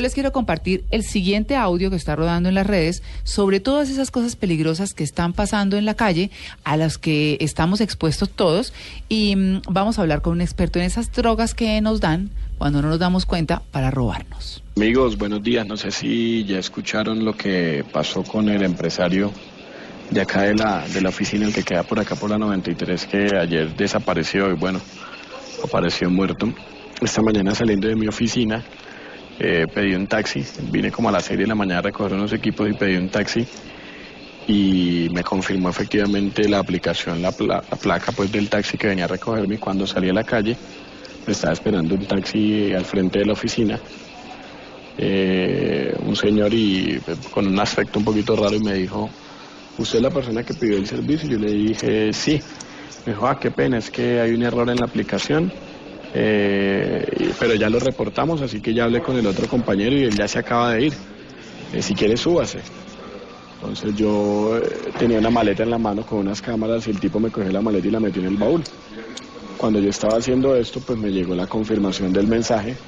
Les quiero compartir el siguiente audio que está rodando en las redes sobre todas esas cosas peligrosas que están pasando en la calle, a las que estamos expuestos todos, y mm, vamos a hablar con un experto en esas drogas que nos dan cuando no nos damos cuenta para robarnos. Amigos, buenos días. No sé si ya escucharon lo que pasó con el empresario de acá de la, de la oficina, el que queda por acá por la 93, que ayer desapareció y bueno, apareció muerto. Esta mañana saliendo de mi oficina, eh, pedí un taxi, vine como a las 6 de la mañana a recoger unos equipos y pedí un taxi y me confirmó efectivamente la aplicación, la, pla- la placa pues del taxi que venía a recogerme y cuando salí a la calle me estaba esperando un taxi al frente de la oficina, eh, un señor y eh, con un aspecto un poquito raro y me dijo, ¿usted es la persona que pidió el servicio? Yo le dije, sí. Me dijo, ah, qué pena, es que hay un error en la aplicación. Eh, pero ya lo reportamos, así que ya hablé con el otro compañero y él ya se acaba de ir. Eh, si quiere, súbase. Entonces yo eh, tenía una maleta en la mano con unas cámaras y el tipo me cogió la maleta y la metió en el baúl. Cuando yo estaba haciendo esto, pues me llegó la confirmación del mensaje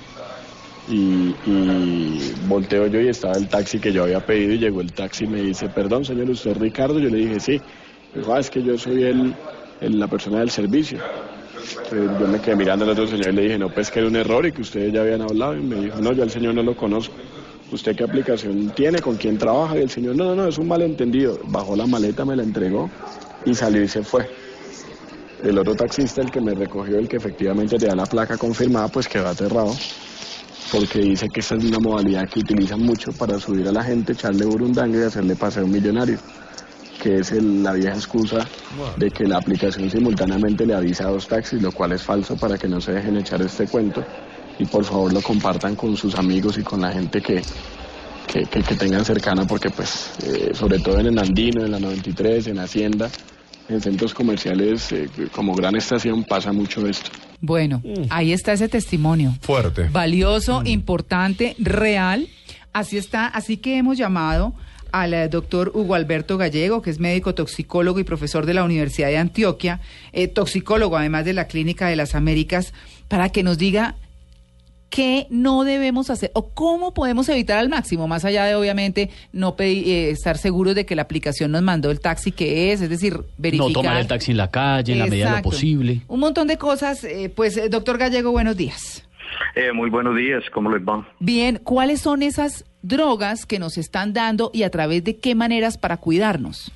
y, y volteo yo y estaba el taxi que yo había pedido y llegó el taxi y me dice, perdón señor, ¿usted es Ricardo? Yo le dije, sí. Dijo, ah, es que yo soy el- la persona del servicio. Entonces, yo me quedé mirando al otro señor y le dije, no, pues que era un error y que ustedes ya habían hablado. Y me dijo, no, yo al señor no lo conozco. ¿Usted qué aplicación tiene? ¿Con quién trabaja? Y el señor, no, no, no, es un malentendido. Bajó la maleta, me la entregó y salió y se fue. El otro taxista, el que me recogió, el que efectivamente te da la placa confirmada, pues quedó aterrado. Porque dice que esta es una modalidad que utilizan mucho para subir a la gente, echarle burundanga y hacerle paseo millonario que es el- la vieja excusa de que la aplicación simultáneamente le avisa a dos taxis, lo cual es falso para que no se dejen echar este cuento y por favor lo compartan con sus amigos y con la gente que, que, que- que tengan cercana porque pues eh, sobre todo en el Andino, en la 93, en Hacienda, en centros comerciales eh, como gran estación pasa mucho esto. Bueno, ahí está ese testimonio. Fuerte. valioso, importante, real. Así está, así que hemos llamado al eh, doctor Hugo Alberto Gallego, que es médico toxicólogo y profesor de la Universidad de Antioquia, eh, toxicólogo además de la Clínica de las Américas, para que nos diga qué no debemos hacer o cómo podemos evitar al máximo, más allá de obviamente no pedi- eh, estar seguros de que la aplicación nos mandó el taxi que es, es decir, verificar. No tomar el taxi en la calle, en la medida de lo posible. Un montón de cosas. eh, pues, eh, doctor Gallego, buenos días. Eh, muy buenos días, ¿cómo les va? Bien, ¿cuáles son esas drogas que nos están dando y a través de qué maneras para cuidarnos?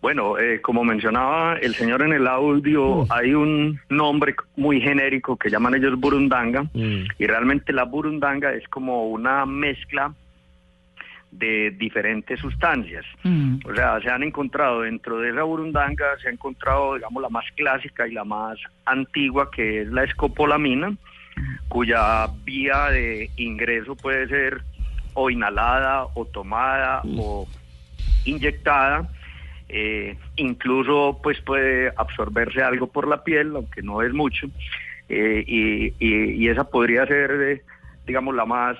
Bueno, eh, como mencionaba el señor en el audio, hay un nombre muy genérico que llaman ellos burundanga y realmente la burundanga es como una mezcla de diferentes sustancias. Mm, O sea, se han encontrado dentro de esa burundanga, se ha encontrado, digamos, la más clásica y la más antigua, que es la escopolamina, cuya vía de ingreso puede ser o inhalada o tomada o inyectada. Eh, incluso pues puede absorberse algo por la piel, aunque no es mucho. Eh, y, y- y esa podría ser, eh, digamos, la más...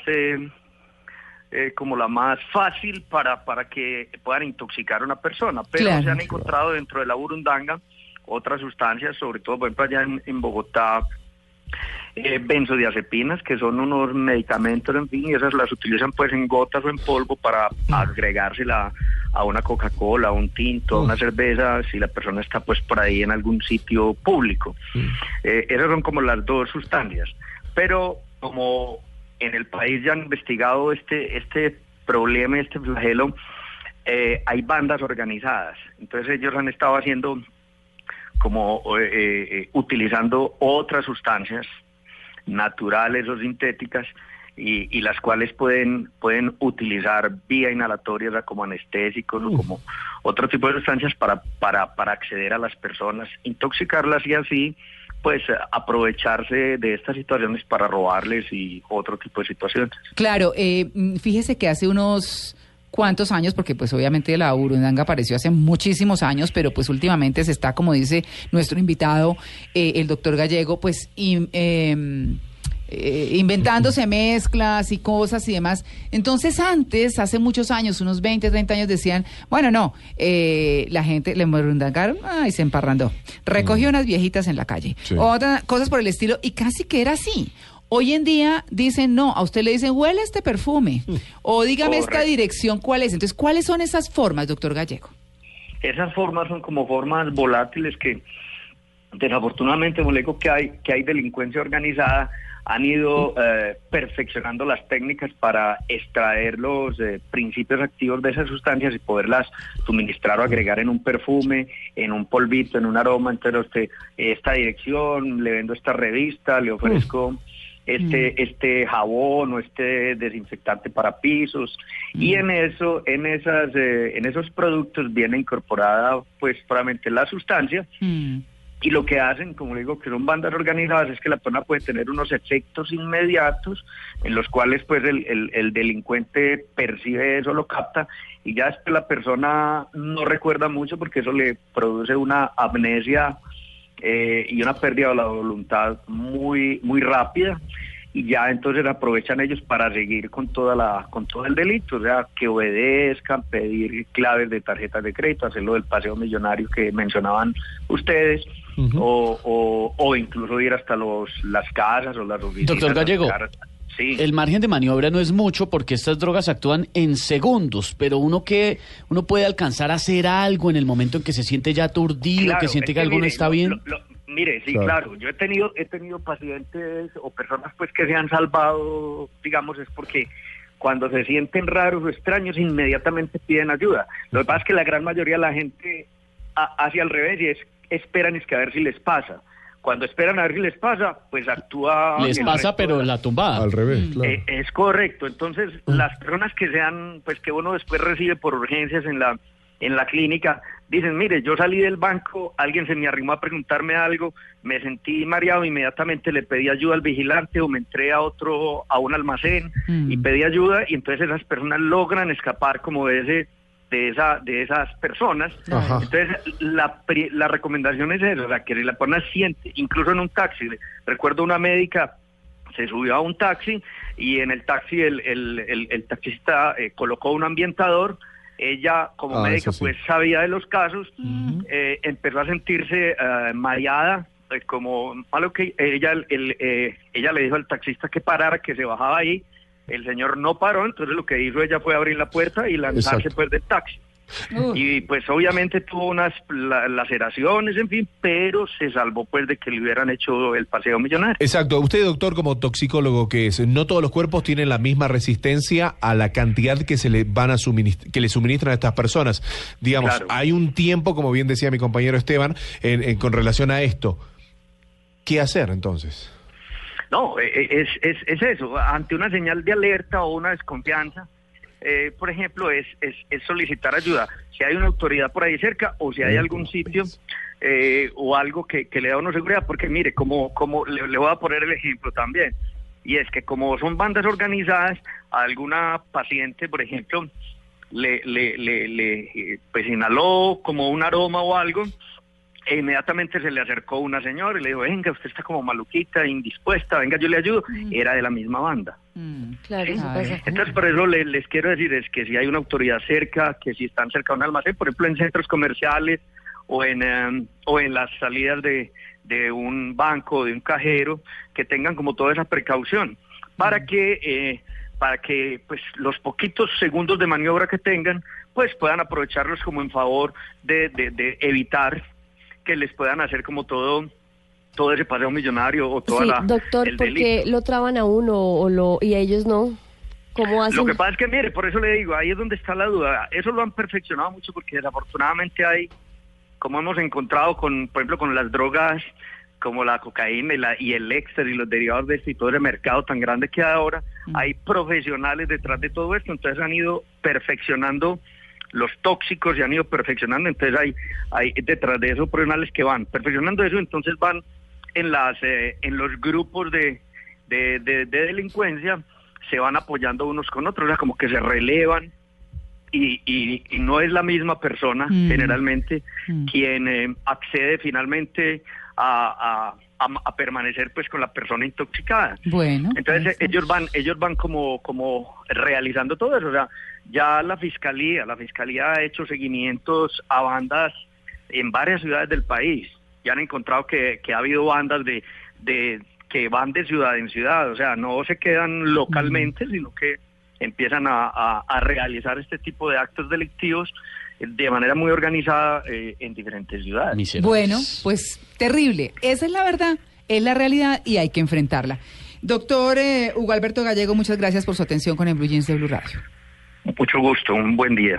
como la más fácil para, para que puedan intoxicar a una persona. Pero Claro. se han encontrado dentro de la burundanga otras sustancias, sobre todo, por ejemplo, allá en, en Bogotá, eh, benzodiazepinas, que son unos medicamentos, en fin, y esas las utilizan pues en gotas o en polvo para agregársela a una Coca-Cola, a un tinto, a una cerveza, si la persona está pues por ahí en algún sitio público. Eh, esas son como las dos sustancias. Pero como en el país ya han investigado este, este problema, este flagelo, eh, hay bandas organizadas. Entonces ellos han estado haciendo como eh, eh, utilizando otras sustancias naturales o sintéticas y, y las cuales pueden pueden utilizar vía inhalatoria o sea, como anestésicos o como otro tipo de sustancias para, para, para acceder a las personas, intoxicarlas y así pues aprovecharse de estas situaciones para robarles y otro tipo de situaciones. Claro, eh, mm, fíjese que hace unos cuantos años, porque pues obviamente la burundanga apareció hace muchísimos años, pero pues últimamente se está, como dice nuestro invitado, eh, el doctor Gallego, pues in- em, eh, inventándose mezclas y cosas y demás. Entonces antes, hace muchos años, unos 20, 30 años, decían, bueno, no, eh, la gente le burundangaron, ay, se emparrandó. Recogió unas viejitas en la calle. Sí. Otra, cosas por el estilo, y casi que era así. Hoy en día dicen, no, a usted le dicen, huele este perfume, o dígame esta dirección, ¿cuál es? Entonces, ¿cuáles son esas formas, doctor Gallego? Esas formas son como formas volátiles que desafortunadamente, como le digo, que hay, que hay delincuencia organizada, han ido eh, perfeccionando las técnicas para extraer los eh, principios activos de esas sustancias y poderlas suministrar o agregar en un perfume, en un polvito, en un aroma. Entonces, usted, esta dirección, le vendo esta revista, le ofrezco este este jabón o este desinfectante para pisos. Y en eso en esas eh, en esos productos viene incorporada pues probablemente la sustancia. Mm. y lo que hacen, como digo, que son bandas organizadas, es que la persona puede tener unos efectos inmediatos en los cuales pues el, el- el delincuente percibe eso, lo capta y ya después la persona no recuerda mucho porque eso le produce una amnesia eh, y una pérdida de la voluntad muy muy rápida y ya entonces aprovechan ellos para seguir con toda la con todo el delito, o sea, que obedezcan, pedir claves de tarjetas de crédito, hacerlo del paseo millonario que mencionaban ustedes, o, o, o incluso ir hasta los las casas o las oficinas. Doctor Gallego, Sí. El margen de maniobra no es mucho porque estas drogas actúan en segundos, pero uno que uno puede alcanzar a hacer algo en el momento en que se siente ya aturdido, Claro, que siente es que algo no está bien. lo- lo- mire, sí, Claro. claro. Yo he tenido he tenido pacientes o personas pues que se han salvado, digamos, es porque cuando se sienten raros o extraños inmediatamente piden ayuda. Lo que pasa es que la gran mayoría de la gente ha- hace al revés y es esperan es que a ver si les pasa. Cuando esperan a ver si les pasa, pues actúa Les pasa, pero la tumbada. Al revés, claro. eh, es correcto. Entonces, las personas que sean, pues que uno después recibe por urgencias en la en la clínica, dicen, mire, yo salí del banco, alguien se me arrimó a preguntarme algo, me sentí mareado, inmediatamente le pedí ayuda al vigilante o me entré a otro, a un almacén Mm. y pedí ayuda y entonces esas personas logran escapar como de ese de esa de esas personas Ajá. entonces la pri- la recomendación es eso o sea que la persona siente incluso en un taxi recuerdo una médica se subió a un taxi y en el taxi el, el, el, el taxista eh, colocó un ambientador. Ella, como Ah, médica, sí. pues sabía de los casos, eh, empezó a sentirse eh, mareada, pues, como malo que ella, el- el, eh, ella le dijo al taxista que parara, que se bajaba ahí. El señor no paró, entonces lo que hizo ella fue abrir la puerta y lanzarse Exacto. pues del taxi. Y pues obviamente tuvo unas la- laceraciones, en fin, pero se salvó pues de que le hubieran hecho el paseo millonario. Exacto. Usted, doctor, como toxicólogo que es, no todos los cuerpos tienen la misma resistencia a la cantidad que se le van a suministrar, que le suministran a estas personas. Digamos, Claro. hay un tiempo, como bien decía mi compañero Esteban, en- en- con relación a esto. ¿Qué hacer entonces? No, eh, eh, es, es, es eso, ante una señal de alerta o una desconfianza, eh, por ejemplo, es, es, es solicitar ayuda. Si hay una autoridad por ahí cerca o si hay algún sitio eh, o algo que, que le da una seguridad, porque mire, como, como le, le voy a poner el ejemplo también, y es que como son bandas organizadas, a alguna paciente, por ejemplo, le, le, le, le eh, pues inhaló como un aroma o algo, e inmediatamente se le acercó una señora y le dijo, venga, usted está como maluquita, indispuesta, venga, yo le ayudo. Era de la misma banda. Mm. Claro, eso Claro. pasa. Entonces, por eso le- les quiero decir es que si hay una autoridad cerca, que si están cerca de un almacén, por ejemplo, en centros comerciales o en, em, o en las salidas de, de un banco o de un cajero, que tengan como toda esa precaución para que... eh, para que pues los poquitos segundos de maniobra que tengan pues puedan aprovecharlos como en favor de, de- de evitar que les puedan hacer como todo todo ese paseo millonario o toda Sí, la doctor, el ¿por delito. qué lo traban a uno o lo, y a ellos no? ¿Cómo hacen? Lo que pasa es que, mire, por eso le digo, ahí es donde está la duda. Eso lo han perfeccionado mucho porque desafortunadamente hay, como hemos encontrado con, por ejemplo, con las drogas como la cocaína y, la, y el éxter y los derivados de esto y todo ese mercado tan grande que hay ahora, hay profesionales detrás de todo esto, entonces han ido perfeccionando los tóxicos y han ido perfeccionando, entonces hay, hay detrás de eso profesionales que van perfeccionando eso, entonces van en las eh, en los grupos de, de, de- de delincuencia se van apoyando unos con otros, o sea, como que se relevan y, y, y no es la misma persona Mm. generalmente Mm. quien eh, accede finalmente a, a, a- a permanecer pues con la persona intoxicada. Bueno. Entonces está. ellos van, ellos van como, como realizando todo eso. O sea, ya la fiscalía, la fiscalía ha hecho seguimientos a bandas en varias ciudades del país. Ya han encontrado que, que ha habido bandas de, de que van de ciudad en ciudad, o sea, no se quedan localmente, sino que empiezan a, a- a realizar este tipo de actos delictivos de manera muy organizada eh, en diferentes ciudades. Miserables. Bueno, pues terrible. Esa es la verdad, es la realidad y hay que enfrentarla. Doctor eh, Hugo Alberto Gallego, muchas gracias por su atención con el Blue Jeans de Blue Radio. Mucho gusto, un buen día.